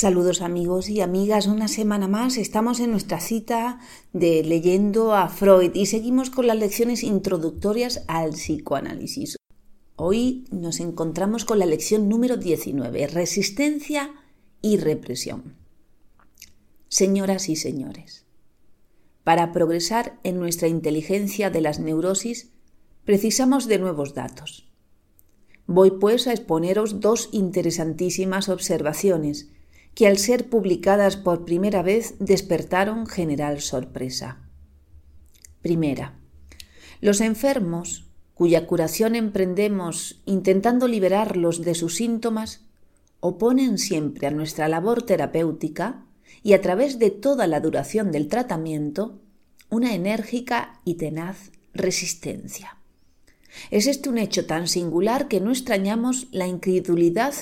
Saludos amigos y amigas, una semana más estamos en nuestra cita de leyendo a Freud y seguimos con las lecciones introductorias al psicoanálisis. Hoy nos encontramos con la lección número 19, resistencia y represión. Señoras y señores, para progresar en nuestra inteligencia de las neurosis precisamos de nuevos datos. Voy pues a exponeros dos interesantísimas observaciones que al ser publicadas por primera vez despertaron general sorpresa. Primera. Los enfermos, cuya curación emprendemos intentando liberarlos de sus síntomas, oponen siempre a nuestra labor terapéutica y a través de toda la duración del tratamiento una enérgica y tenaz resistencia. Es este un hecho tan singular que no extrañamos la incredulidad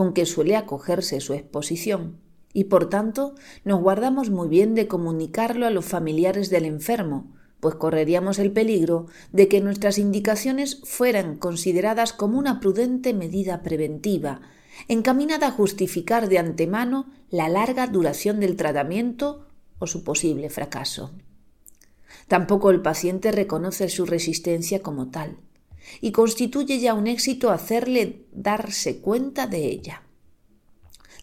con que suele acogerse su exposición, y por tanto nos guardamos muy bien de comunicarlo a los familiares del enfermo, pues correríamos el peligro de que nuestras indicaciones fueran consideradas como una prudente medida preventiva, encaminada a justificar de antemano la larga duración del tratamiento o su posible fracaso. Tampoco el paciente reconoce su resistencia como tal y constituye ya un éxito hacerle darse cuenta de ella.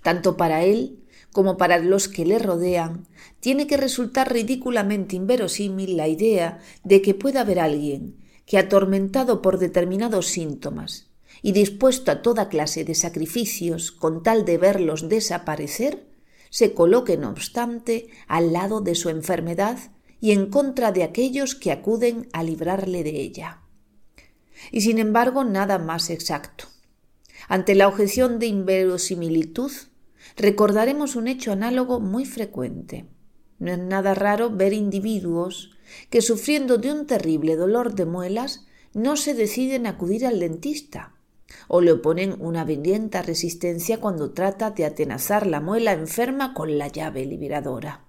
Tanto para él como para los que le rodean, tiene que resultar ridículamente inverosímil la idea de que pueda haber alguien que, atormentado por determinados síntomas y dispuesto a toda clase de sacrificios con tal de verlos desaparecer, se coloque, no obstante, al lado de su enfermedad y en contra de aquellos que acuden a librarle de ella y sin embargo nada más exacto. Ante la objeción de inverosimilitud, recordaremos un hecho análogo muy frecuente. No es nada raro ver individuos que sufriendo de un terrible dolor de muelas no se deciden a acudir al dentista o le oponen una violenta resistencia cuando trata de atenazar la muela enferma con la llave liberadora.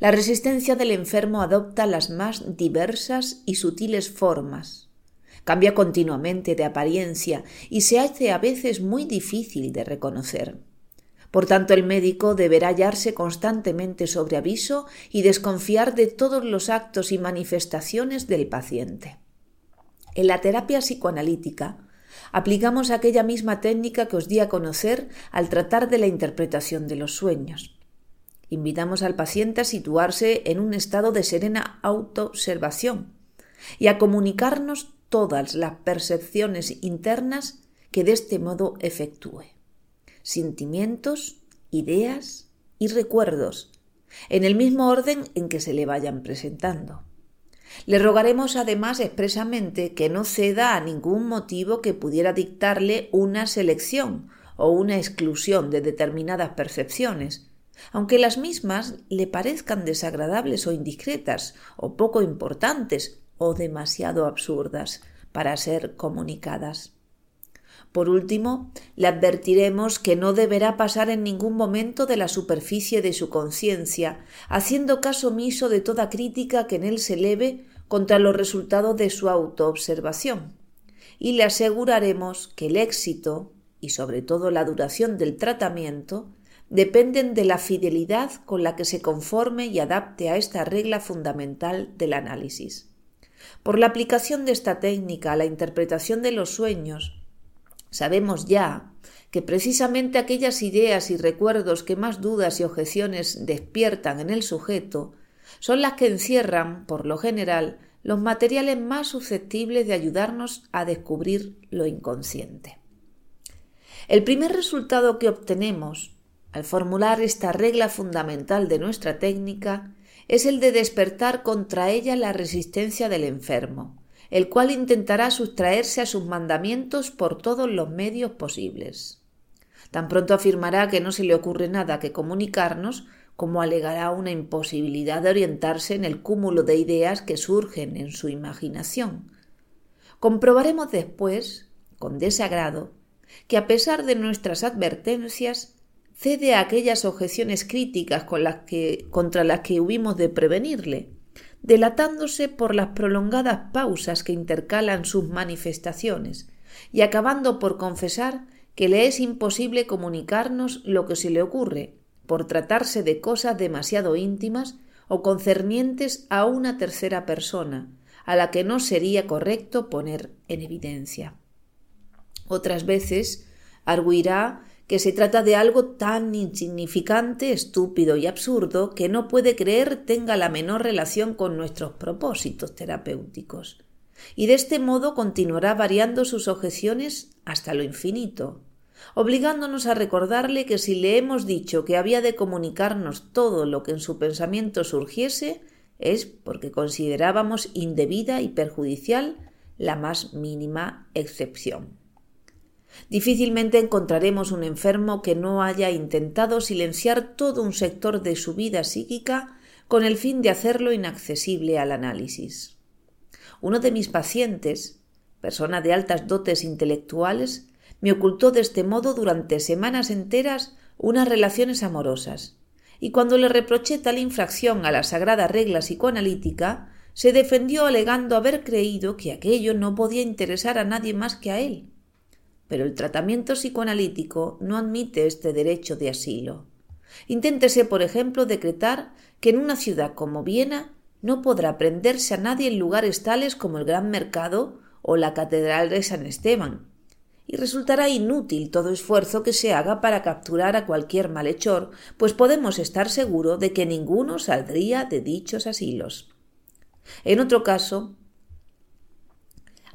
La resistencia del enfermo adopta las más diversas y sutiles formas, Cambia continuamente de apariencia y se hace a veces muy difícil de reconocer. Por tanto, el médico deberá hallarse constantemente sobre aviso y desconfiar de todos los actos y manifestaciones del paciente. En la terapia psicoanalítica aplicamos aquella misma técnica que os di a conocer al tratar de la interpretación de los sueños. Invitamos al paciente a situarse en un estado de serena autoobservación y a comunicarnos todas las percepciones internas que de este modo efectúe. Sentimientos, ideas y recuerdos, en el mismo orden en que se le vayan presentando. Le rogaremos además expresamente que no ceda a ningún motivo que pudiera dictarle una selección o una exclusión de determinadas percepciones, aunque las mismas le parezcan desagradables o indiscretas, o poco importantes, o demasiado absurdas para ser comunicadas. Por último, le advertiremos que no deberá pasar en ningún momento de la superficie de su conciencia, haciendo caso omiso de toda crítica que en él se eleve contra los resultados de su autoobservación. Y le aseguraremos que el éxito, y sobre todo la duración del tratamiento, dependen de la fidelidad con la que se conforme y adapte a esta regla fundamental del análisis. Por la aplicación de esta técnica a la interpretación de los sueños, sabemos ya que precisamente aquellas ideas y recuerdos que más dudas y objeciones despiertan en el sujeto son las que encierran, por lo general, los materiales más susceptibles de ayudarnos a descubrir lo inconsciente. El primer resultado que obtenemos al formular esta regla fundamental de nuestra técnica es el de despertar contra ella la resistencia del enfermo, el cual intentará sustraerse a sus mandamientos por todos los medios posibles. Tan pronto afirmará que no se le ocurre nada que comunicarnos, como alegará una imposibilidad de orientarse en el cúmulo de ideas que surgen en su imaginación. Comprobaremos después, con desagrado, que a pesar de nuestras advertencias, cede a aquellas objeciones críticas contra las que hubimos de prevenirle, delatándose por las prolongadas pausas que intercalan sus manifestaciones, y acabando por confesar que le es imposible comunicarnos lo que se le ocurre, por tratarse de cosas demasiado íntimas o concernientes a una tercera persona, a la que no sería correcto poner en evidencia. Otras veces arguirá que se trata de algo tan insignificante, estúpido y absurdo que no puede creer tenga la menor relación con nuestros propósitos terapéuticos. Y de este modo continuará variando sus objeciones hasta lo infinito, obligándonos a recordarle que si le hemos dicho que había de comunicarnos todo lo que en su pensamiento surgiese, es porque considerábamos indebida y perjudicial la más mínima excepción. Difícilmente encontraremos un enfermo que no haya intentado silenciar todo un sector de su vida psíquica con el fin de hacerlo inaccesible al análisis. Uno de mis pacientes, persona de altas dotes intelectuales, me ocultó de este modo durante semanas enteras unas relaciones amorosas, y cuando le reproché tal infracción a la sagrada regla psicoanalítica, se defendió alegando haber creído que aquello no podía interesar a nadie más que a él pero el tratamiento psicoanalítico no admite este derecho de asilo. Inténtese, por ejemplo, decretar que en una ciudad como Viena no podrá prenderse a nadie en lugares tales como el Gran Mercado o la Catedral de San Esteban, y resultará inútil todo esfuerzo que se haga para capturar a cualquier malhechor, pues podemos estar seguros de que ninguno saldría de dichos asilos. En otro caso,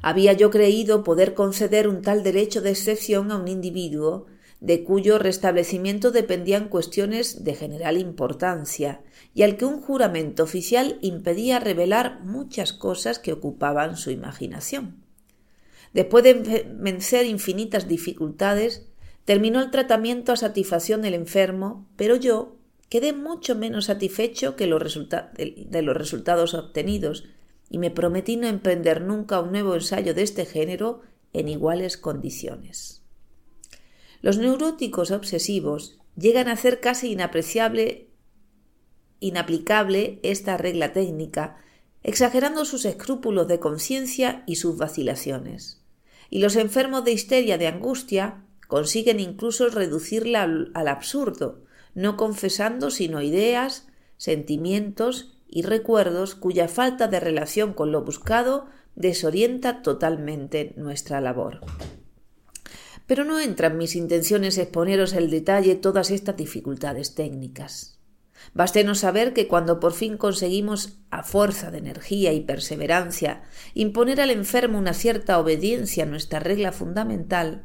había yo creído poder conceder un tal derecho de excepción a un individuo de cuyo restablecimiento dependían cuestiones de general importancia y al que un juramento oficial impedía revelar muchas cosas que ocupaban su imaginación. Después de vencer infinitas dificultades, terminó el tratamiento a satisfacción del enfermo, pero yo quedé mucho menos satisfecho que de los resultados obtenidos, y me prometí no emprender nunca un nuevo ensayo de este género en iguales condiciones. Los neuróticos obsesivos llegan a hacer casi inapreciable, inaplicable esta regla técnica, exagerando sus escrúpulos de conciencia y sus vacilaciones. Y los enfermos de histeria de angustia consiguen incluso reducirla al, al absurdo, no confesando sino ideas, sentimientos y recuerdos cuya falta de relación con lo buscado desorienta totalmente nuestra labor. Pero no entran mis intenciones exponeros el detalle todas estas dificultades técnicas. Bastenos saber que cuando por fin conseguimos, a fuerza de energía y perseverancia, imponer al enfermo una cierta obediencia a nuestra regla fundamental,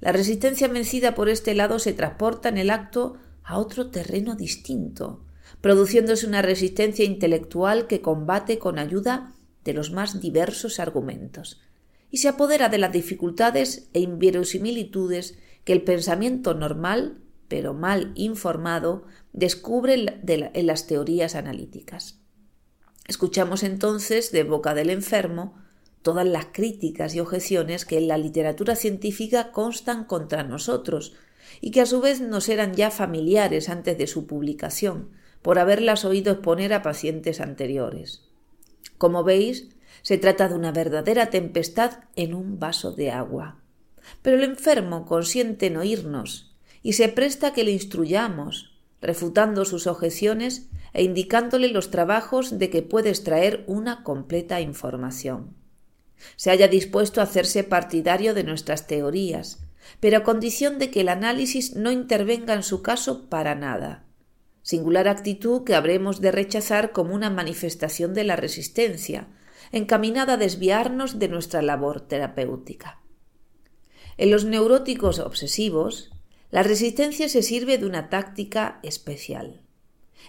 la resistencia vencida por este lado se transporta en el acto a otro terreno distinto, produciéndose una resistencia intelectual que combate con ayuda de los más diversos argumentos, y se apodera de las dificultades e inverosimilitudes que el pensamiento normal, pero mal informado, descubre en las teorías analíticas. Escuchamos entonces de boca del enfermo todas las críticas y objeciones que en la literatura científica constan contra nosotros y que a su vez nos eran ya familiares antes de su publicación, por haberlas oído exponer a pacientes anteriores. Como veis, se trata de una verdadera tempestad en un vaso de agua. Pero el enfermo consiente en oírnos y se presta a que le instruyamos, refutando sus objeciones e indicándole los trabajos de que puede extraer una completa información. Se haya dispuesto a hacerse partidario de nuestras teorías, pero a condición de que el análisis no intervenga en su caso para nada singular actitud que habremos de rechazar como una manifestación de la resistencia, encaminada a desviarnos de nuestra labor terapéutica. En los neuróticos obsesivos, la resistencia se sirve de una táctica especial.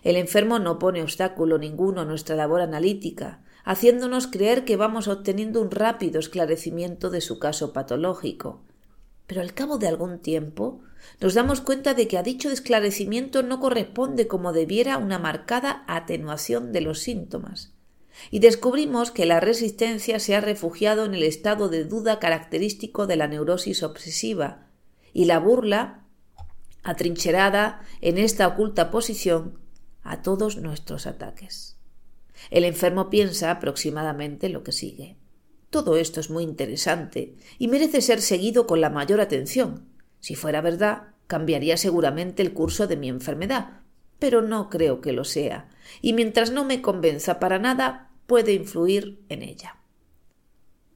El enfermo no pone obstáculo ninguno a nuestra labor analítica, haciéndonos creer que vamos obteniendo un rápido esclarecimiento de su caso patológico, pero al cabo de algún tiempo nos damos cuenta de que a dicho esclarecimiento no corresponde como debiera una marcada atenuación de los síntomas. Y descubrimos que la resistencia se ha refugiado en el estado de duda característico de la neurosis obsesiva, y la burla, atrincherada en esta oculta posición, a todos nuestros ataques. El enfermo piensa aproximadamente lo que sigue. Todo esto es muy interesante y merece ser seguido con la mayor atención, Si fuera verdad, cambiaría seguramente el curso de mi enfermedad, pero no creo que lo sea, y mientras no me convenza para nada, puede influir en ella.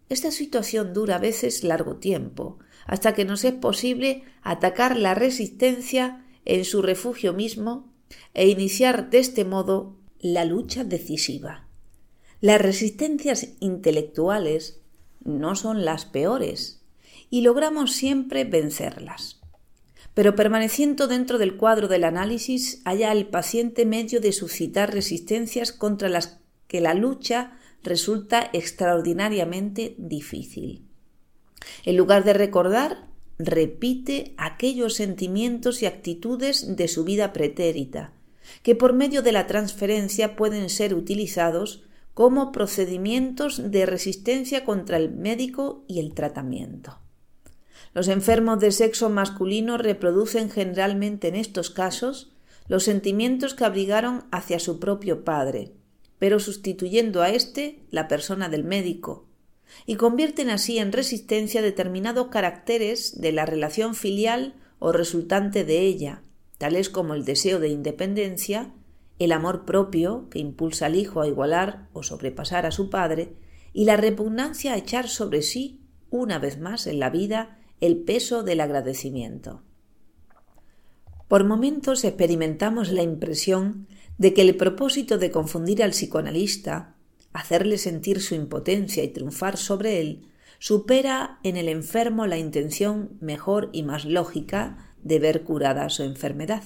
Esta situación dura a veces largo tiempo, hasta que nos es posible atacar la resistencia en su refugio mismo e iniciar de este modo la lucha decisiva. Las resistencias intelectuales no son las peores y logramos siempre vencerlas. Pero permaneciendo dentro del cuadro del análisis, haya el paciente medio de suscitar resistencias contra las que la lucha resulta extraordinariamente difícil. En lugar de recordar, repite aquellos sentimientos y actitudes de su vida pretérita, que por medio de la transferencia pueden ser utilizados como procedimientos de resistencia contra el médico y el tratamiento. Los enfermos de sexo masculino reproducen generalmente en estos casos los sentimientos que abrigaron hacia su propio padre, pero sustituyendo a éste la persona del médico, y convierten así en resistencia determinados caracteres de la relación filial o resultante de ella, tales como el deseo de independencia, el amor propio que impulsa al hijo a igualar o sobrepasar a su padre, y la repugnancia a echar sobre sí, una vez más en la vida, el peso del agradecimiento. Por momentos experimentamos la impresión de que el propósito de confundir al psicoanalista, hacerle sentir su impotencia y triunfar sobre él, supera en el enfermo la intención mejor y más lógica de ver curada su enfermedad.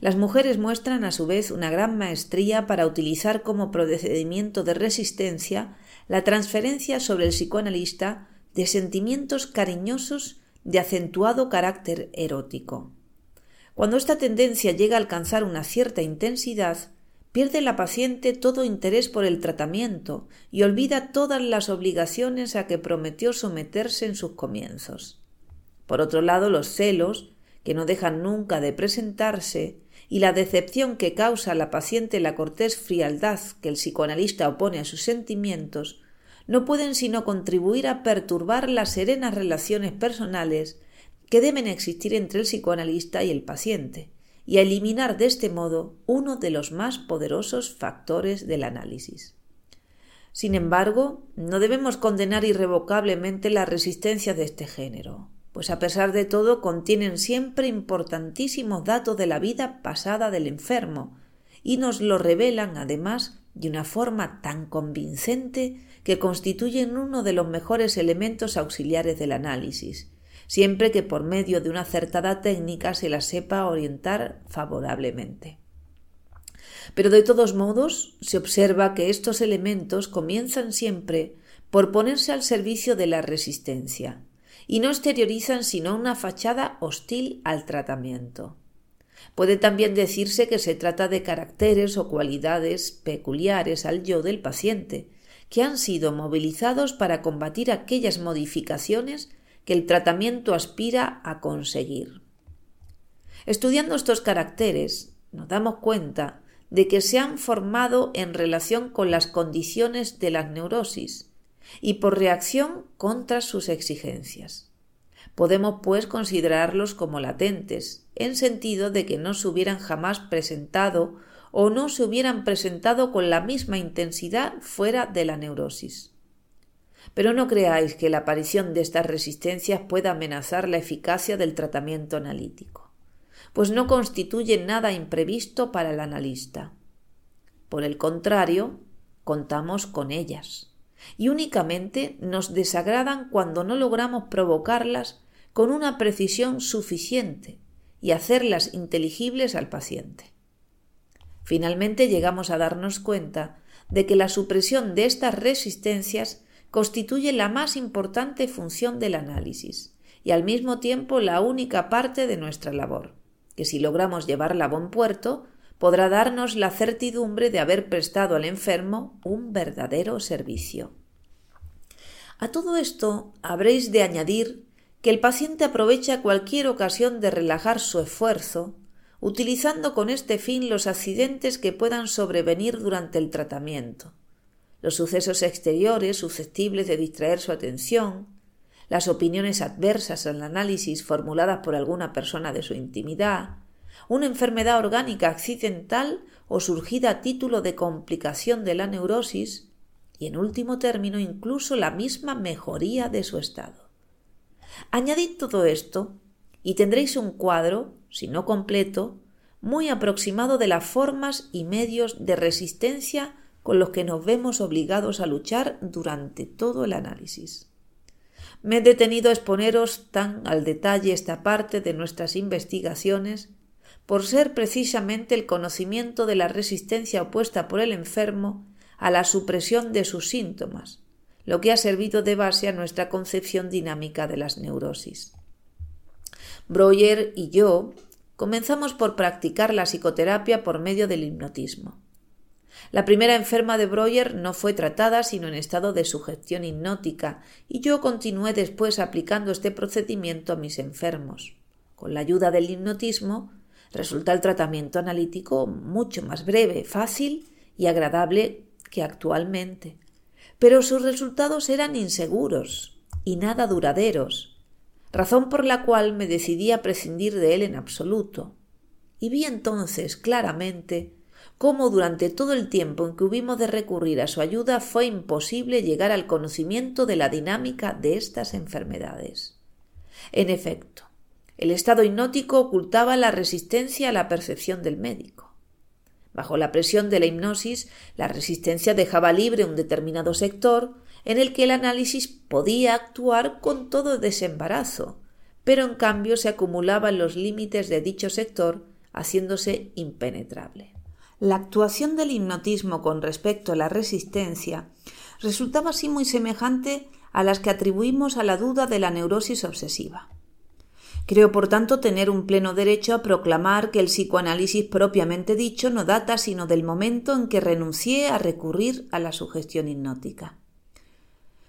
Las mujeres muestran a su vez una gran maestría para utilizar como procedimiento de resistencia la transferencia sobre el psicoanalista de sentimientos cariñosos de acentuado carácter erótico. Cuando esta tendencia llega a alcanzar una cierta intensidad, pierde la paciente todo interés por el tratamiento y olvida todas las obligaciones a que prometió someterse en sus comienzos. Por otro lado, los celos, que no dejan nunca de presentarse, y la decepción que causa a la paciente la cortés frialdad que el psicoanalista opone a sus sentimientos, no pueden sino contribuir a perturbar las serenas relaciones personales que deben existir entre el psicoanalista y el paciente, y a eliminar de este modo uno de los más poderosos factores del análisis. Sin embargo, no debemos condenar irrevocablemente la resistencia de este género pues a pesar de todo contienen siempre importantísimos datos de la vida pasada del enfermo y nos lo revelan además de una forma tan convincente que constituyen uno de los mejores elementos auxiliares del análisis, siempre que por medio de una acertada técnica se la sepa orientar favorablemente. Pero de todos modos se observa que estos elementos comienzan siempre por ponerse al servicio de la resistencia, y no exteriorizan sino una fachada hostil al tratamiento. Puede también decirse que se trata de caracteres o cualidades peculiares al yo del paciente, que han sido movilizados para combatir aquellas modificaciones que el tratamiento aspira a conseguir. Estudiando estos caracteres, nos damos cuenta de que se han formado en relación con las condiciones de las neurosis, y por reacción contra sus exigencias. Podemos, pues, considerarlos como latentes, en sentido de que no se hubieran jamás presentado o no se hubieran presentado con la misma intensidad fuera de la neurosis. Pero no creáis que la aparición de estas resistencias pueda amenazar la eficacia del tratamiento analítico, pues no constituye nada imprevisto para el analista. Por el contrario, contamos con ellas y únicamente nos desagradan cuando no logramos provocarlas con una precisión suficiente y hacerlas inteligibles al paciente. Finalmente llegamos a darnos cuenta de que la supresión de estas resistencias constituye la más importante función del análisis y al mismo tiempo la única parte de nuestra labor, que si logramos llevarla a buen puerto, podrá darnos la certidumbre de haber prestado al enfermo un verdadero servicio. A todo esto habréis de añadir que el paciente aprovecha cualquier ocasión de relajar su esfuerzo, utilizando con este fin los accidentes que puedan sobrevenir durante el tratamiento, los sucesos exteriores susceptibles de distraer su atención, las opiniones adversas al análisis formuladas por alguna persona de su intimidad, una enfermedad orgánica accidental o surgida a título de complicación de la neurosis y, en último término, incluso la misma mejoría de su estado. Añadid todo esto y tendréis un cuadro, si no completo, muy aproximado de las formas y medios de resistencia con los que nos vemos obligados a luchar durante todo el análisis. Me he detenido a exponeros tan al detalle esta parte de nuestras investigaciones por ser precisamente el conocimiento de la resistencia opuesta por el enfermo a la supresión de sus síntomas, lo que ha servido de base a nuestra concepción dinámica de las neurosis. Breuer y yo comenzamos por practicar la psicoterapia por medio del hipnotismo. La primera enferma de Breuer no fue tratada sino en estado de sugestión hipnótica, y yo continué después aplicando este procedimiento a mis enfermos. Con la ayuda del hipnotismo resulta el tratamiento analítico mucho más breve, fácil y agradable que actualmente. Pero sus resultados eran inseguros y nada duraderos, razón por la cual me decidí a prescindir de él en absoluto. Y vi entonces claramente cómo durante todo el tiempo en que hubimos de recurrir a su ayuda fue imposible llegar al conocimiento de la dinámica de estas enfermedades. En efecto, el estado hipnótico ocultaba la resistencia a la percepción del médico. Bajo la presión de la hipnosis, la resistencia dejaba libre un determinado sector en el que el análisis podía actuar con todo desembarazo, pero en cambio se acumulaban los límites de dicho sector, haciéndose impenetrable. La actuación del hipnotismo con respecto a la resistencia resultaba así muy semejante a las que atribuimos a la duda de la neurosis obsesiva. Creo, por tanto, tener un pleno derecho a proclamar que el psicoanálisis propiamente dicho no data sino del momento en que renuncié a recurrir a la sugestión hipnótica.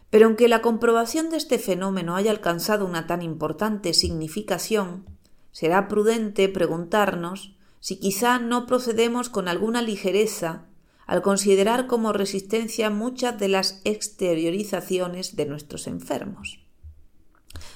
Pero aunque la comprobación de este fenómeno haya alcanzado una tan importante significación, será prudente preguntarnos si quizá no procedemos con alguna ligereza al considerar como resistencia muchas de las exteriorizaciones de nuestros enfermos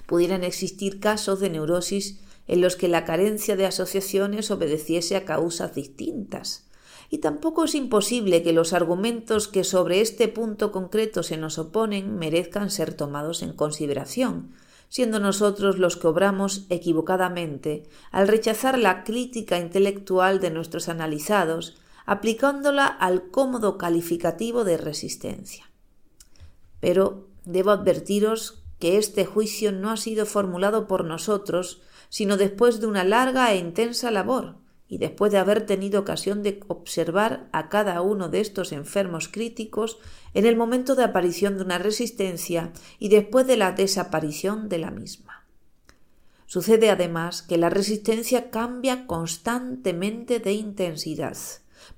pudieran existir casos de neurosis en los que la carencia de asociaciones obedeciese a causas distintas. Y tampoco es imposible que los argumentos que sobre este punto concreto se nos oponen merezcan ser tomados en consideración, siendo nosotros los que obramos equivocadamente al rechazar la crítica intelectual de nuestros analizados, aplicándola al cómodo calificativo de resistencia. Pero debo advertiros que este juicio no ha sido formulado por nosotros, sino después de una larga e intensa labor, y después de haber tenido ocasión de observar a cada uno de estos enfermos críticos en el momento de aparición de una resistencia y después de la desaparición de la misma. Sucede además que la resistencia cambia constantemente de intensidad,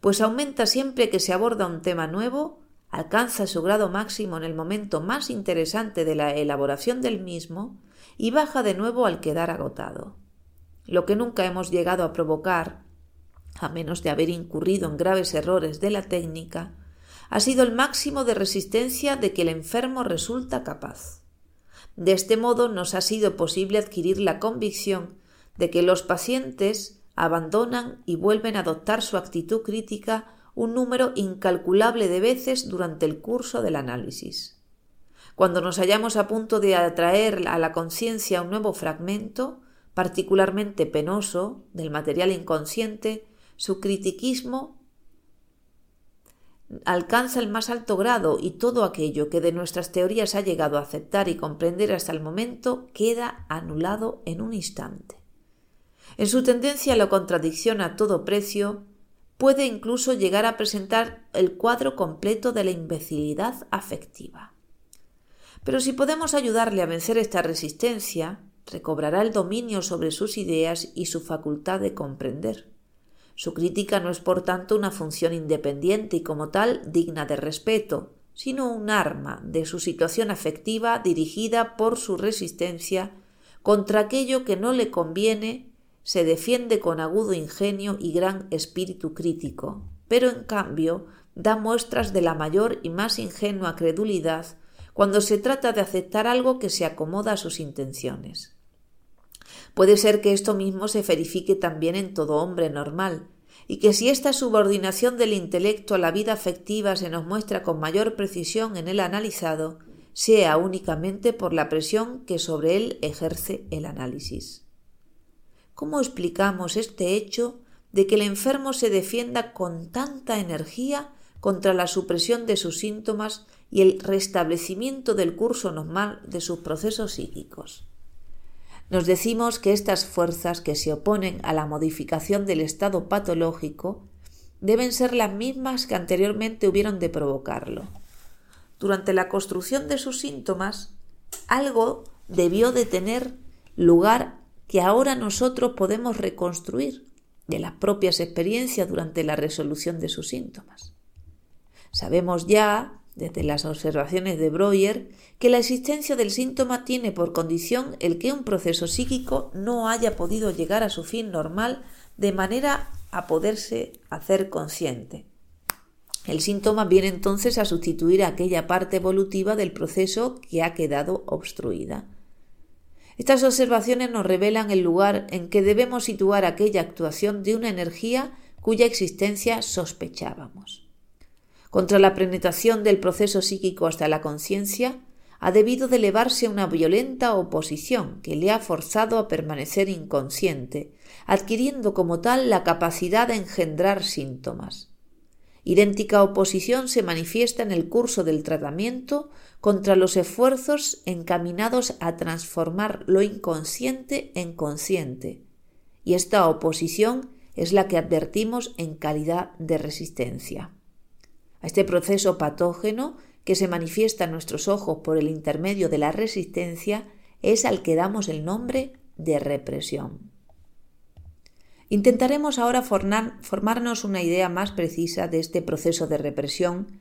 pues aumenta siempre que se aborda un tema nuevo alcanza su grado máximo en el momento más interesante de la elaboración del mismo y baja de nuevo al quedar agotado. Lo que nunca hemos llegado a provocar, a menos de haber incurrido en graves errores de la técnica, ha sido el máximo de resistencia de que el enfermo resulta capaz. De este modo nos ha sido posible adquirir la convicción de que los pacientes abandonan y vuelven a adoptar su actitud crítica un número incalculable de veces durante el curso del análisis. Cuando nos hallamos a punto de atraer a la conciencia un nuevo fragmento, particularmente penoso, del material inconsciente, su critiquismo alcanza el más alto grado y todo aquello que de nuestras teorías ha llegado a aceptar y comprender hasta el momento queda anulado en un instante. En su tendencia a la contradicción a todo precio, puede incluso llegar a presentar el cuadro completo de la imbecilidad afectiva. Pero si podemos ayudarle a vencer esta resistencia, recobrará el dominio sobre sus ideas y su facultad de comprender. Su crítica no es por tanto una función independiente y como tal digna de respeto, sino un arma de su situación afectiva dirigida por su resistencia contra aquello que no le conviene se defiende con agudo ingenio y gran espíritu crítico, pero en cambio da muestras de la mayor y más ingenua credulidad cuando se trata de aceptar algo que se acomoda a sus intenciones. Puede ser que esto mismo se verifique también en todo hombre normal, y que si esta subordinación del intelecto a la vida afectiva se nos muestra con mayor precisión en el analizado, sea únicamente por la presión que sobre él ejerce el análisis. ¿Cómo explicamos este hecho de que el enfermo se defienda con tanta energía contra la supresión de sus síntomas y el restablecimiento del curso normal de sus procesos psíquicos? Nos decimos que estas fuerzas que se oponen a la modificación del estado patológico deben ser las mismas que anteriormente hubieron de provocarlo. Durante la construcción de sus síntomas, algo debió de tener lugar que ahora nosotros podemos reconstruir de las propias experiencias durante la resolución de sus síntomas. Sabemos ya, desde las observaciones de Breuer, que la existencia del síntoma tiene por condición el que un proceso psíquico no haya podido llegar a su fin normal de manera a poderse hacer consciente. El síntoma viene entonces a sustituir aquella parte evolutiva del proceso que ha quedado obstruida. Estas observaciones nos revelan el lugar en que debemos situar aquella actuación de una energía cuya existencia sospechábamos. Contra la penetración del proceso psíquico hasta la conciencia, ha debido de elevarse una violenta oposición que le ha forzado a permanecer inconsciente, adquiriendo como tal la capacidad de engendrar síntomas. Idéntica oposición se manifiesta en el curso del tratamiento contra los esfuerzos encaminados a transformar lo inconsciente en consciente, y esta oposición es la que advertimos en calidad de resistencia. A este proceso patógeno que se manifiesta en nuestros ojos por el intermedio de la resistencia es al que damos el nombre de represión. Intentaremos ahora formarnos una idea más precisa de este proceso de represión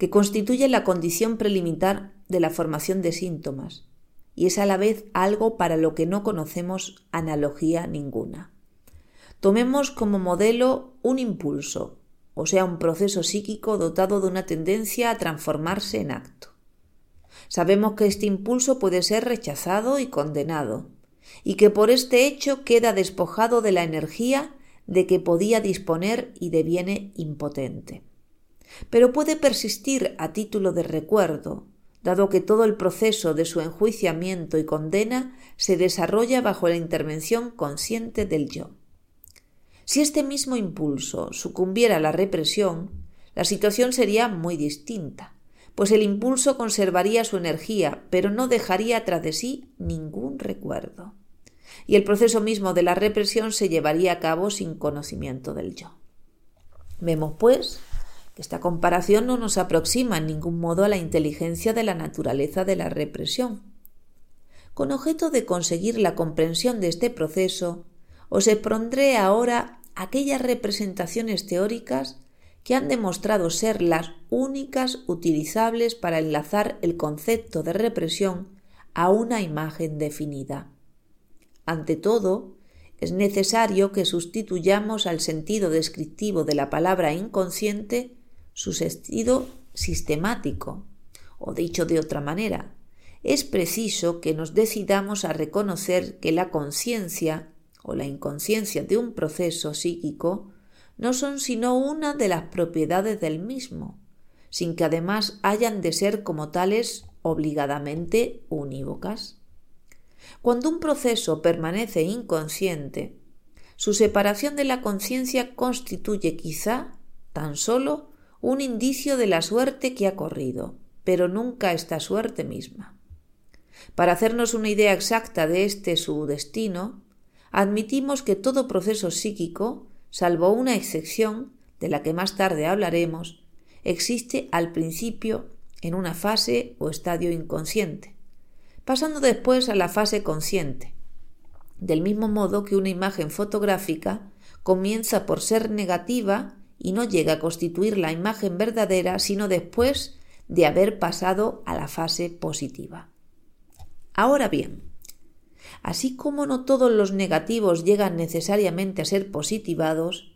que constituye la condición preliminar de la formación de síntomas y es a la vez algo para lo que no conocemos analogía ninguna. Tomemos como modelo un impulso, o sea, un proceso psíquico dotado de una tendencia a transformarse en acto. Sabemos que este impulso puede ser rechazado y condenado, y que por este hecho queda despojado de la energía de que podía disponer y deviene impotente. Pero puede persistir a título de recuerdo, dado que todo el proceso de su enjuiciamiento y condena se desarrolla bajo la intervención consciente del yo. Si este mismo impulso sucumbiera a la represión, la situación sería muy distinta, pues el impulso conservaría su energía, pero no dejaría tras de sí ningún recuerdo y el proceso mismo de la represión se llevaría a cabo sin conocimiento del yo. Vemos, pues, esta comparación no nos aproxima en ningún modo a la inteligencia de la naturaleza de la represión. Con objeto de conseguir la comprensión de este proceso, os expondré ahora aquellas representaciones teóricas que han demostrado ser las únicas utilizables para enlazar el concepto de represión a una imagen definida. Ante todo, es necesario que sustituyamos al sentido descriptivo de la palabra inconsciente su sentido sistemático. O dicho de otra manera, es preciso que nos decidamos a reconocer que la conciencia o la inconsciencia de un proceso psíquico no son sino una de las propiedades del mismo, sin que además hayan de ser como tales obligadamente unívocas. Cuando un proceso permanece inconsciente, su separación de la conciencia constituye quizá tan solo un indicio de la suerte que ha corrido, pero nunca esta suerte misma. Para hacernos una idea exacta de este su destino, admitimos que todo proceso psíquico, salvo una excepción, de la que más tarde hablaremos, existe al principio en una fase o estadio inconsciente, pasando después a la fase consciente. Del mismo modo que una imagen fotográfica comienza por ser negativa y no llega a constituir la imagen verdadera sino después de haber pasado a la fase positiva. Ahora bien, así como no todos los negativos llegan necesariamente a ser positivados,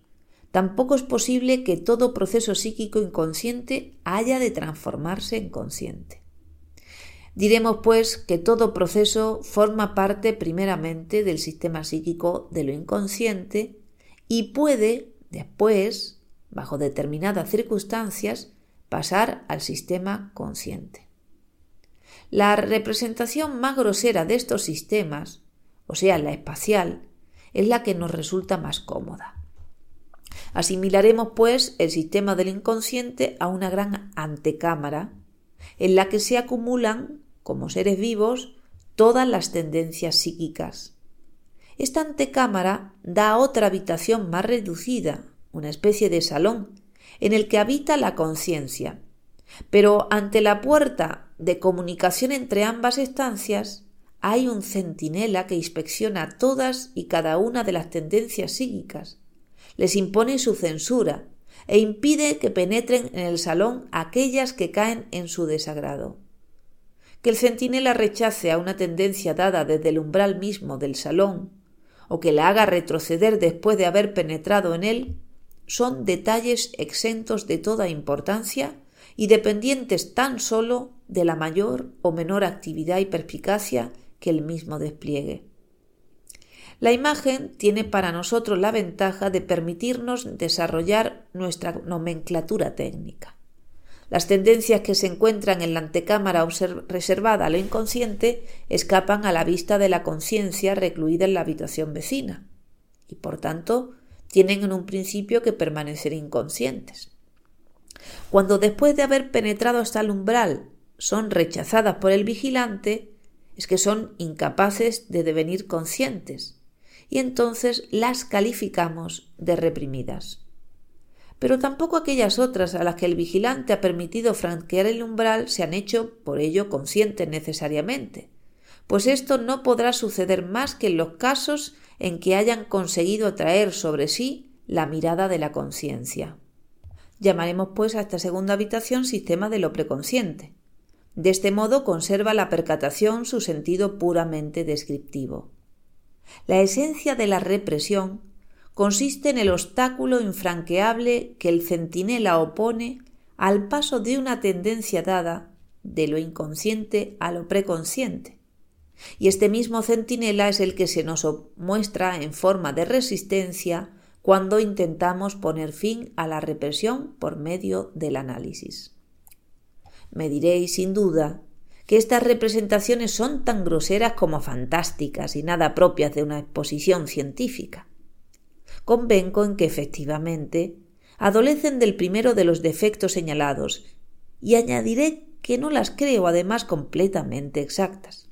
tampoco es posible que todo proceso psíquico inconsciente haya de transformarse en consciente. Diremos, pues, que todo proceso forma parte primeramente del sistema psíquico de lo inconsciente y puede, después, bajo determinadas circunstancias, pasar al sistema consciente. La representación más grosera de estos sistemas, o sea, la espacial, es la que nos resulta más cómoda. Asimilaremos, pues, el sistema del inconsciente a una gran antecámara en la que se acumulan, como seres vivos, todas las tendencias psíquicas. Esta antecámara da otra habitación más reducida, una especie de salón, en el que habita la conciencia. Pero ante la puerta de comunicación entre ambas estancias hay un centinela que inspecciona todas y cada una de las tendencias psíquicas, les impone su censura e impide que penetren en el salón aquellas que caen en su desagrado. Que el centinela rechace a una tendencia dada desde el umbral mismo del salón, o que la haga retroceder después de haber penetrado en él, son detalles exentos de toda importancia y dependientes tan sólo de la mayor o menor actividad y perspicacia que el mismo despliegue. La imagen tiene para nosotros la ventaja de permitirnos desarrollar nuestra nomenclatura técnica. Las tendencias que se encuentran en la antecámara reservada a lo inconsciente escapan a la vista de la conciencia recluida en la habitación vecina y, por tanto, tienen en un principio que permanecer inconscientes. Cuando después de haber penetrado hasta el umbral son rechazadas por el vigilante, es que son incapaces de devenir conscientes, y entonces las calificamos de reprimidas. Pero tampoco aquellas otras a las que el vigilante ha permitido franquear el umbral se han hecho por ello conscientes necesariamente, pues esto no podrá suceder más que en los casos en que hayan conseguido atraer sobre sí la mirada de la conciencia. Llamaremos pues a esta segunda habitación sistema de lo preconsciente. De este modo conserva la percatación su sentido puramente descriptivo. La esencia de la represión consiste en el obstáculo infranqueable que el centinela opone al paso de una tendencia dada de lo inconsciente a lo preconsciente, y este mismo centinela es el que se nos muestra en forma de resistencia cuando intentamos poner fin a la represión por medio del análisis. Me diréis, sin duda, que estas representaciones son tan groseras como fantásticas y nada propias de una exposición científica. Convengo en que efectivamente adolecen del primero de los defectos señalados, y añadiré que no las creo además completamente exactas.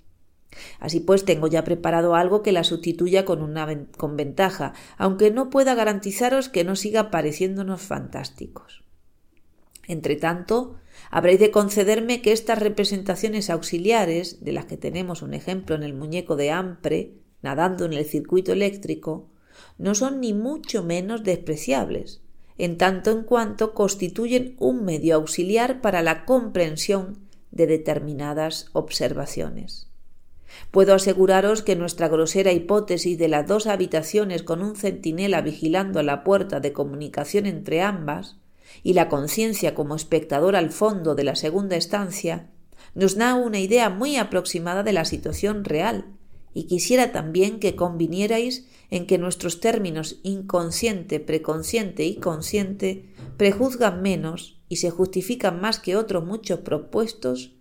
Así pues, tengo ya preparado algo que la sustituya con una con ventaja, aunque no pueda garantizaros que no siga pareciéndonos fantásticos. Entre tanto, habréis de concederme que estas representaciones auxiliares, de las que tenemos un ejemplo en el muñeco de Ampre, nadando en el circuito eléctrico, no son ni mucho menos despreciables, en tanto en cuanto constituyen un medio auxiliar para la comprensión de determinadas observaciones. Puedo aseguraros que nuestra grosera hipótesis de las dos habitaciones con un centinela vigilando la puerta de comunicación entre ambas y la conciencia como espectador al fondo de la segunda estancia nos da una idea muy aproximada de la situación real y quisiera también que convinierais en que nuestros términos inconsciente, preconsciente y consciente prejuzgan menos y se justifican más que otros muchos propuestos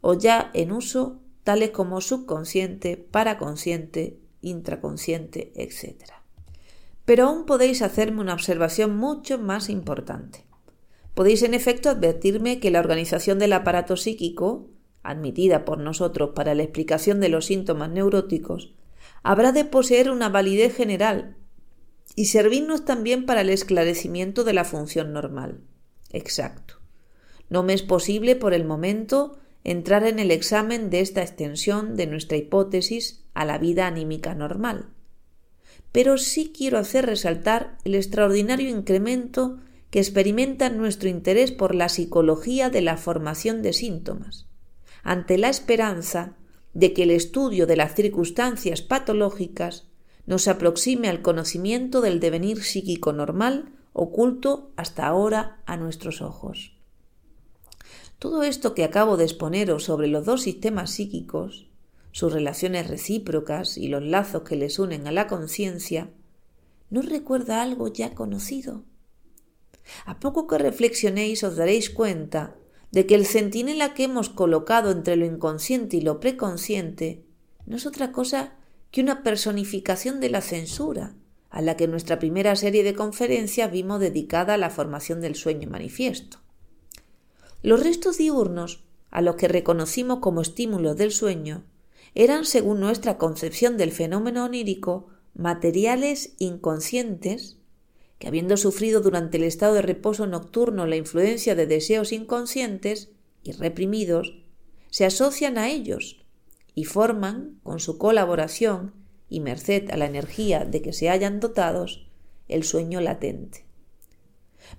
o ya en uso tales como subconsciente, paraconsciente, intraconsciente, etc. Pero aún podéis hacerme una observación mucho más importante. Podéis en efecto advertirme que la organización del aparato psíquico, admitida por nosotros para la explicación de los síntomas neuróticos, habrá de poseer una validez general y servirnos también para el esclarecimiento de la función normal. Exacto. No me es posible por el momento entrar en el examen de esta extensión de nuestra hipótesis a la vida anímica normal. Pero sí quiero hacer resaltar el extraordinario incremento que experimenta nuestro interés por la psicología de la formación de síntomas, ante la esperanza de que el estudio de las circunstancias patológicas nos aproxime al conocimiento del devenir psíquico normal oculto hasta ahora a nuestros ojos. Todo esto que acabo de exponeros sobre los dos sistemas psíquicos, sus relaciones recíprocas y los lazos que les unen a la conciencia, ¿no recuerda algo ya conocido? A poco que reflexionéis os daréis cuenta de que el centinela que hemos colocado entre lo inconsciente y lo preconsciente no es otra cosa que una personificación de la censura, a la que nuestra primera serie de conferencias vimos dedicada a la formación del sueño manifiesto. Los restos diurnos, a los que reconocimos como estímulos del sueño, eran, según nuestra concepción del fenómeno onírico, materiales inconscientes que, habiendo sufrido durante el estado de reposo nocturno la influencia de deseos inconscientes y reprimidos, se asocian a ellos y forman, con su colaboración y merced a la energía de que se hayan dotados, el sueño latente.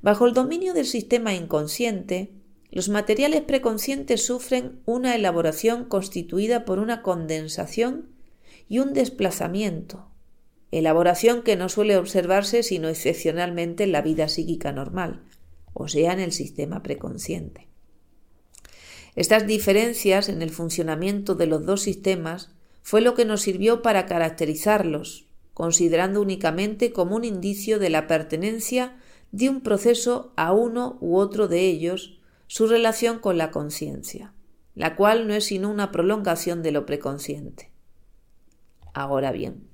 Bajo el dominio del sistema inconsciente, los materiales preconscientes sufren una elaboración constituida por una condensación y un desplazamiento, elaboración que no suele observarse sino excepcionalmente en la vida psíquica normal, o sea, en el sistema preconsciente. Estas diferencias en el funcionamiento de los dos sistemas fue lo que nos sirvió para caracterizarlos, considerando únicamente como un indicio de la pertenencia de un proceso a uno u otro de ellos su relación con la conciencia, la cual no es sino una prolongación de lo preconsciente. Ahora bien,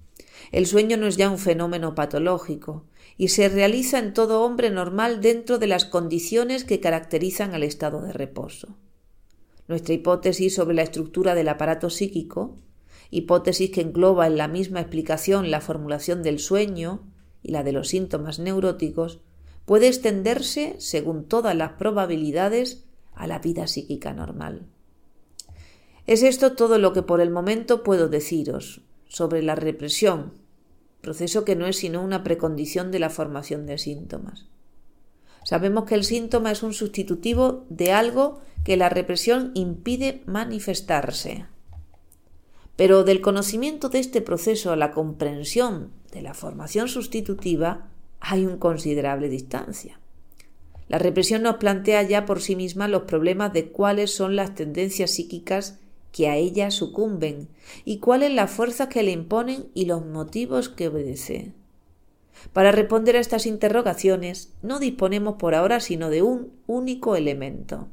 el sueño no es ya un fenómeno patológico y se realiza en todo hombre normal dentro de las condiciones que caracterizan al estado de reposo. Nuestra hipótesis sobre la estructura del aparato psíquico, hipótesis que engloba en la misma explicación la formulación del sueño y la de los síntomas neuróticos, puede extenderse, según todas las probabilidades, a la vida psíquica normal. Es esto todo lo que por el momento puedo deciros sobre la represión, proceso que no es sino una precondición de la formación de síntomas. Sabemos que el síntoma es un sustitutivo de algo que la represión impide manifestarse. Pero del conocimiento de este proceso a la comprensión de la formación sustitutiva hay un considerable distancia. La represión nos plantea ya por sí misma los problemas de cuáles son las tendencias psíquicas que a ella sucumben y cuáles las fuerzas que le imponen y los motivos que obedece. Para responder a estas interrogaciones no disponemos por ahora sino de un único elemento.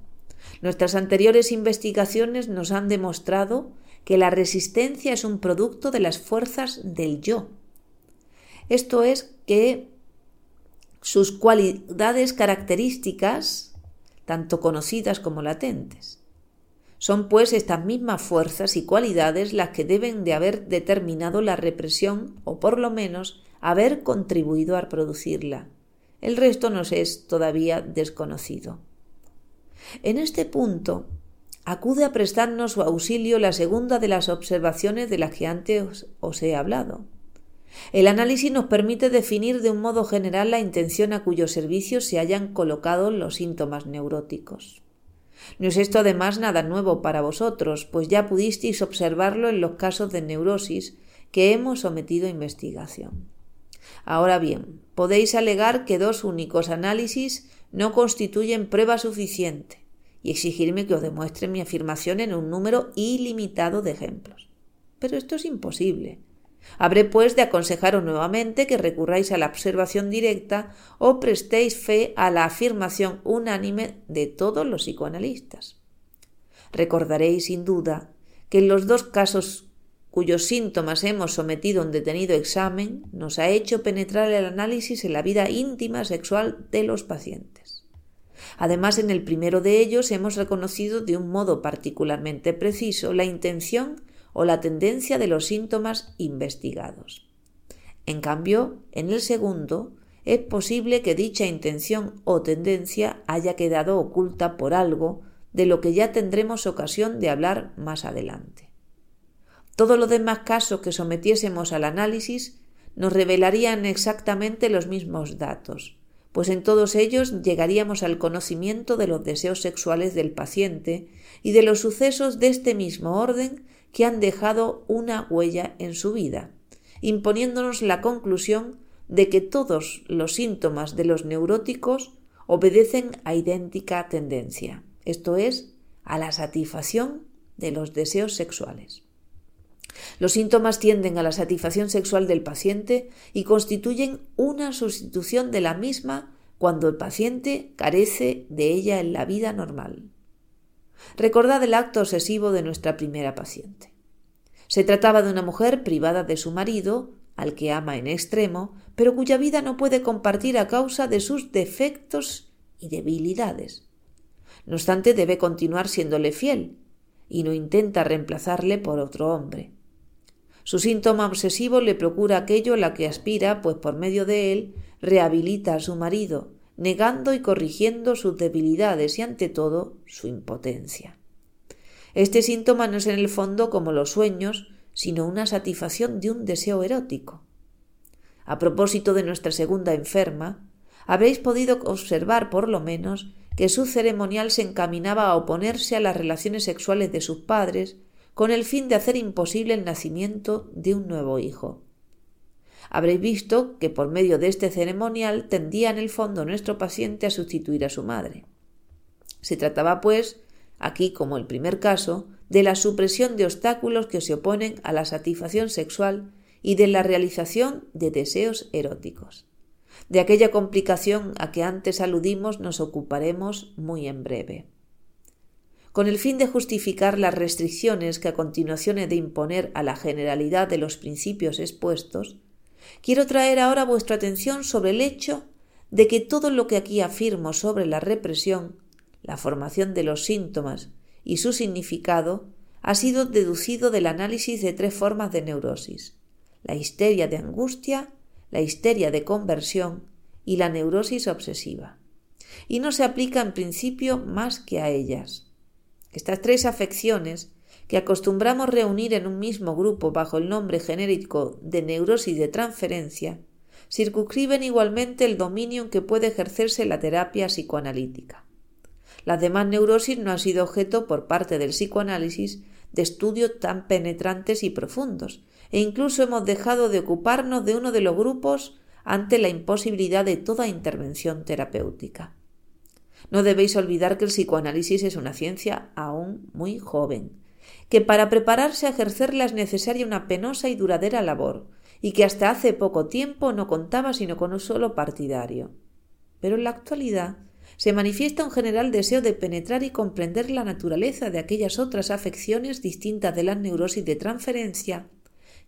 Nuestras anteriores investigaciones nos han demostrado que la resistencia es un producto de las fuerzas del yo. Esto es que sus cualidades características, tanto conocidas como latentes. Son pues estas mismas fuerzas y cualidades las que deben de haber determinado la represión o por lo menos haber contribuido a producirla. El resto nos es todavía desconocido. En este punto acude a prestarnos su auxilio la segunda de las observaciones de las que antes os he hablado. El análisis nos permite definir de un modo general la intención a cuyo servicio se hayan colocado los síntomas neuróticos. No es esto además nada nuevo para vosotros, pues ya pudisteis observarlo en los casos de neurosis que hemos sometido a investigación. Ahora bien, podéis alegar que dos únicos análisis no constituyen prueba suficiente y exigirme que os demuestre mi afirmación en un número ilimitado de ejemplos. Pero esto es imposible, Habré, pues, de aconsejaros nuevamente que recurráis a la observación directa o prestéis fe a la afirmación unánime de todos los psicoanalistas. Recordaréis, sin duda, que en los dos casos cuyos síntomas hemos sometido a un detenido examen, nos ha hecho penetrar el análisis en la vida íntima sexual de los pacientes. Además, en el primero de ellos hemos reconocido de un modo particularmente preciso la intención o la tendencia de los síntomas investigados. En cambio, en el segundo, es posible que dicha intención o tendencia haya quedado oculta por algo de lo que ya tendremos ocasión de hablar más adelante. Todos los demás casos que sometiésemos al análisis nos revelarían exactamente los mismos datos, pues en todos ellos llegaríamos al conocimiento de los deseos sexuales del paciente y de los sucesos de este mismo orden que han dejado una huella en su vida, imponiéndonos la conclusión de que todos los síntomas de los neuróticos obedecen a idéntica tendencia, esto es, a la satisfacción de los deseos sexuales. Los síntomas tienden a la satisfacción sexual del paciente y constituyen una sustitución de la misma cuando el paciente carece de ella en la vida normal. Recordad el acto obsesivo de nuestra primera paciente. Se trataba de una mujer privada de su marido, al que ama en extremo, pero cuya vida no puede compartir a causa de sus defectos y debilidades. No obstante, debe continuar siéndole fiel, y no intenta reemplazarle por otro hombre. Su síntoma obsesivo le procura aquello a la que aspira, pues por medio de él rehabilita a su marido, negando y corrigiendo sus debilidades y ante todo su impotencia. Este síntoma no es en el fondo como los sueños, sino una satisfacción de un deseo erótico. A propósito de nuestra segunda enferma, habréis podido observar por lo menos que su ceremonial se encaminaba a oponerse a las relaciones sexuales de sus padres con el fin de hacer imposible el nacimiento de un nuevo hijo. Habréis visto que por medio de este ceremonial tendía en el fondo nuestro paciente a sustituir a su madre. Se trataba, pues, aquí como el primer caso, de la supresión de obstáculos que se oponen a la satisfacción sexual y de la realización de deseos eróticos. De aquella complicación a que antes aludimos nos ocuparemos muy en breve con el fin de justificar las restricciones que a continuación he de imponer a la generalidad de los principios expuestos, quiero traer ahora vuestra atención sobre el hecho de que todo lo que aquí afirmo sobre la represión, la formación de los síntomas y su significado ha sido deducido del análisis de tres formas de neurosis la histeria de angustia, la histeria de conversión y la neurosis obsesiva. Y no se aplica en principio más que a ellas. Estas tres afecciones, que acostumbramos reunir en un mismo grupo bajo el nombre genérico de neurosis de transferencia, circunscriben igualmente el dominio en que puede ejercerse la terapia psicoanalítica. Las demás neurosis no han sido objeto por parte del psicoanálisis de estudios tan penetrantes y profundos, e incluso hemos dejado de ocuparnos de uno de los grupos ante la imposibilidad de toda intervención terapéutica. No debéis olvidar que el psicoanálisis es una ciencia aún muy joven, que para prepararse a ejercerla es necesaria una penosa y duradera labor, y que hasta hace poco tiempo no contaba sino con un solo partidario. Pero en la actualidad se manifiesta un general deseo de penetrar y comprender la naturaleza de aquellas otras afecciones distintas de la neurosis de transferencia,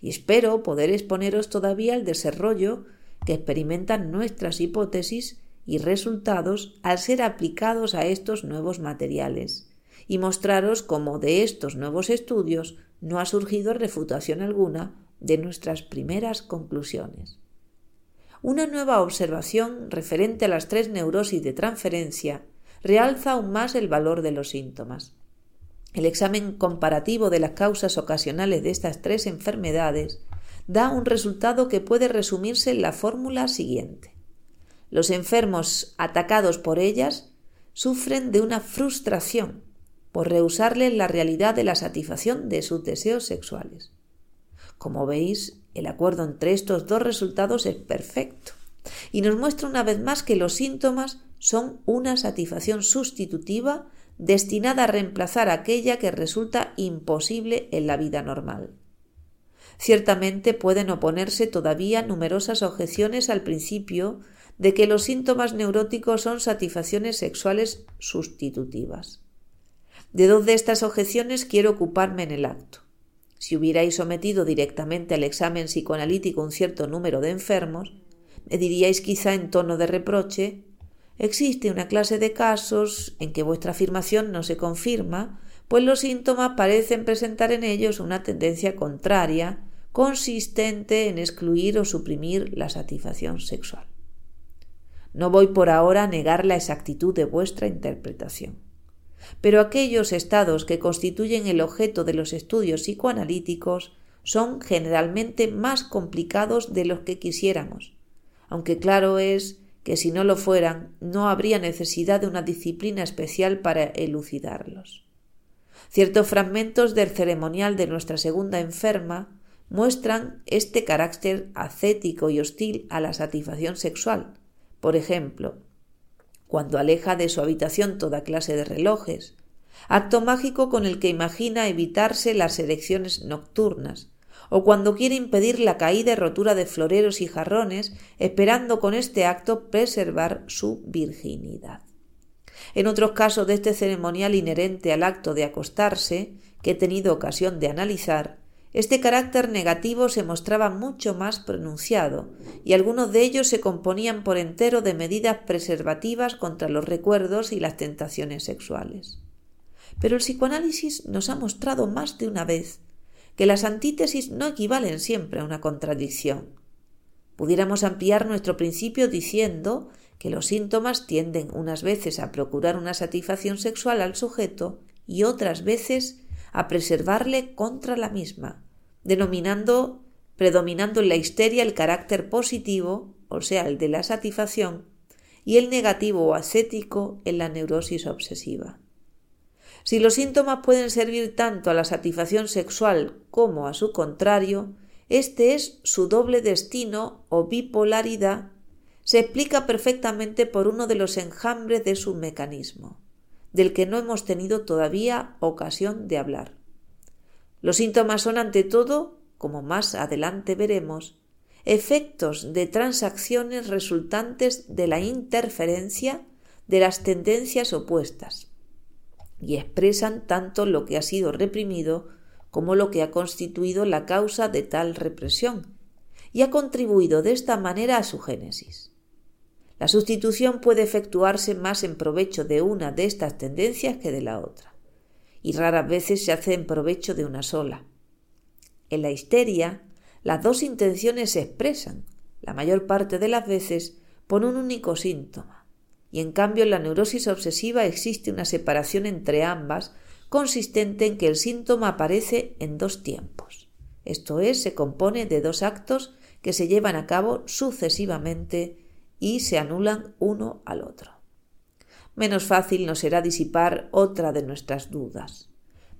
y espero poder exponeros todavía el desarrollo que experimentan nuestras hipótesis y resultados al ser aplicados a estos nuevos materiales y mostraros cómo de estos nuevos estudios no ha surgido refutación alguna de nuestras primeras conclusiones. Una nueva observación referente a las tres neurosis de transferencia realza aún más el valor de los síntomas. El examen comparativo de las causas ocasionales de estas tres enfermedades da un resultado que puede resumirse en la fórmula siguiente. Los enfermos atacados por ellas sufren de una frustración por rehusarles la realidad de la satisfacción de sus deseos sexuales. Como veis, el acuerdo entre estos dos resultados es perfecto y nos muestra una vez más que los síntomas son una satisfacción sustitutiva destinada a reemplazar aquella que resulta imposible en la vida normal. Ciertamente pueden oponerse todavía numerosas objeciones al principio de que los síntomas neuróticos son satisfacciones sexuales sustitutivas. De dos de estas objeciones quiero ocuparme en el acto. Si hubierais sometido directamente al examen psicoanalítico un cierto número de enfermos, me diríais quizá en tono de reproche existe una clase de casos en que vuestra afirmación no se confirma, pues los síntomas parecen presentar en ellos una tendencia contraria, consistente en excluir o suprimir la satisfacción sexual. No voy por ahora a negar la exactitud de vuestra interpretación. Pero aquellos estados que constituyen el objeto de los estudios psicoanalíticos son generalmente más complicados de los que quisiéramos, aunque claro es que si no lo fueran no habría necesidad de una disciplina especial para elucidarlos. Ciertos fragmentos del ceremonial de nuestra segunda enferma muestran este carácter ascético y hostil a la satisfacción sexual, por ejemplo, cuando aleja de su habitación toda clase de relojes, acto mágico con el que imagina evitarse las elecciones nocturnas, o cuando quiere impedir la caída y rotura de floreros y jarrones, esperando con este acto preservar su virginidad. En otros casos de este ceremonial inherente al acto de acostarse, que he tenido ocasión de analizar, este carácter negativo se mostraba mucho más pronunciado, y algunos de ellos se componían por entero de medidas preservativas contra los recuerdos y las tentaciones sexuales. Pero el psicoanálisis nos ha mostrado más de una vez que las antítesis no equivalen siempre a una contradicción. Pudiéramos ampliar nuestro principio diciendo que los síntomas tienden unas veces a procurar una satisfacción sexual al sujeto y otras veces a preservarle contra la misma, denominando predominando en la histeria el carácter positivo, o sea, el de la satisfacción, y el negativo o ascético en la neurosis obsesiva. Si los síntomas pueden servir tanto a la satisfacción sexual como a su contrario, este es su doble destino o bipolaridad, se explica perfectamente por uno de los enjambres de su mecanismo del que no hemos tenido todavía ocasión de hablar. Los síntomas son ante todo, como más adelante veremos, efectos de transacciones resultantes de la interferencia de las tendencias opuestas y expresan tanto lo que ha sido reprimido como lo que ha constituido la causa de tal represión y ha contribuido de esta manera a su génesis. La sustitución puede efectuarse más en provecho de una de estas tendencias que de la otra, y raras veces se hace en provecho de una sola. En la histeria, las dos intenciones se expresan, la mayor parte de las veces, por un único síntoma, y en cambio en la neurosis obsesiva existe una separación entre ambas consistente en que el síntoma aparece en dos tiempos. Esto es, se compone de dos actos que se llevan a cabo sucesivamente y se anulan uno al otro. Menos fácil nos será disipar otra de nuestras dudas.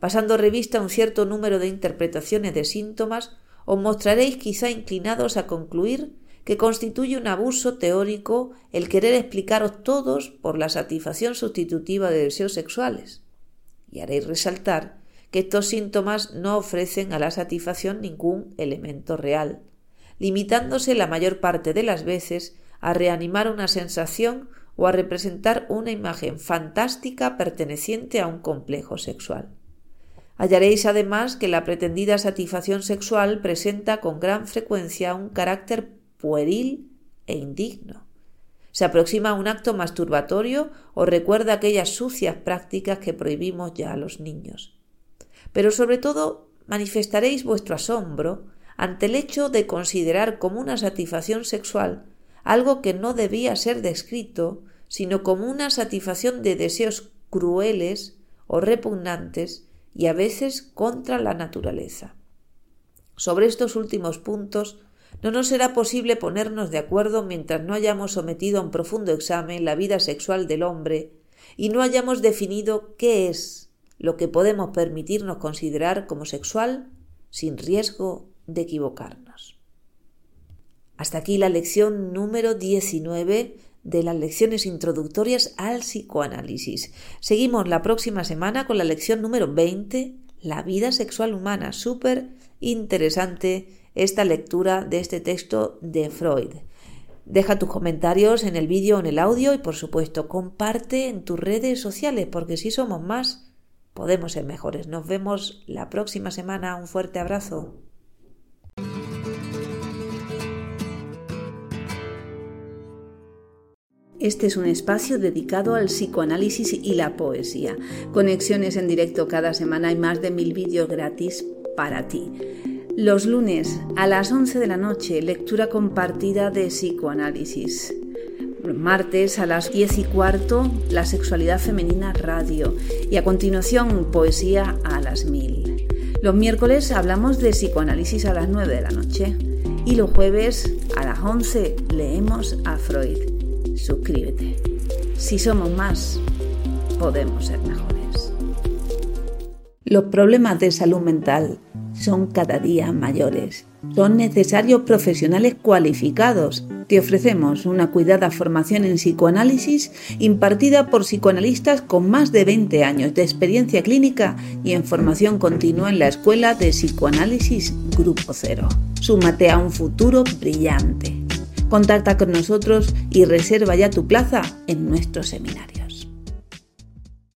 Pasando revista un cierto número de interpretaciones de síntomas, os mostraréis quizá inclinados a concluir que constituye un abuso teórico el querer explicaros todos por la satisfacción sustitutiva de deseos sexuales. Y haréis resaltar que estos síntomas no ofrecen a la satisfacción ningún elemento real, limitándose la mayor parte de las veces a reanimar una sensación o a representar una imagen fantástica perteneciente a un complejo sexual. Hallaréis además que la pretendida satisfacción sexual presenta con gran frecuencia un carácter pueril e indigno. Se aproxima a un acto masturbatorio o recuerda aquellas sucias prácticas que prohibimos ya a los niños. Pero sobre todo manifestaréis vuestro asombro ante el hecho de considerar como una satisfacción sexual algo que no debía ser descrito, sino como una satisfacción de deseos crueles o repugnantes y a veces contra la naturaleza. Sobre estos últimos puntos no nos será posible ponernos de acuerdo mientras no hayamos sometido a un profundo examen la vida sexual del hombre y no hayamos definido qué es lo que podemos permitirnos considerar como sexual sin riesgo de equivocarnos. Hasta aquí la lección número 19 de las lecciones introductorias al psicoanálisis. Seguimos la próxima semana con la lección número 20, la vida sexual humana. Súper interesante esta lectura de este texto de Freud. Deja tus comentarios en el vídeo o en el audio y por supuesto comparte en tus redes sociales porque si somos más podemos ser mejores. Nos vemos la próxima semana. Un fuerte abrazo. Este es un espacio dedicado al psicoanálisis y la poesía. Conexiones en directo cada semana y más de mil vídeos gratis para ti. Los lunes a las 11 de la noche, lectura compartida de psicoanálisis. Martes a las 10 y cuarto, la sexualidad femenina radio. Y a continuación, poesía a las mil. Los miércoles hablamos de psicoanálisis a las 9 de la noche. Y los jueves a las 11 leemos a Freud suscríbete. Si somos más, podemos ser mejores. Los problemas de salud mental son cada día mayores. Son necesarios profesionales cualificados. Te ofrecemos una cuidada formación en psicoanálisis impartida por psicoanalistas con más de 20 años de experiencia clínica y en formación continua en la Escuela de Psicoanálisis Grupo Cero. Súmate a un futuro brillante. Contacta con nosotros y reserva ya tu plaza en nuestro seminario.